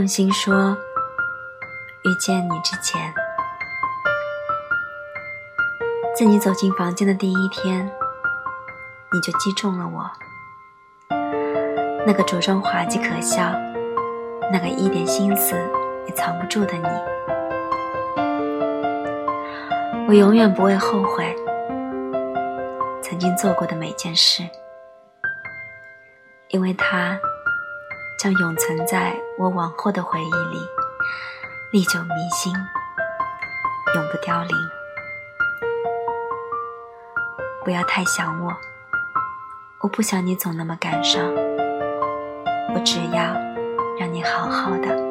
用心说，遇见你之前，自你走进房间的第一天，你就击中了我。那个着装滑稽可笑，那个一点心思也藏不住的你，我永远不会后悔曾经做过的每件事，因为它。将永存在我往后的回忆里，历久弥新，永不凋零。不要太想我，我不想你总那么感伤。我只要让你好好的。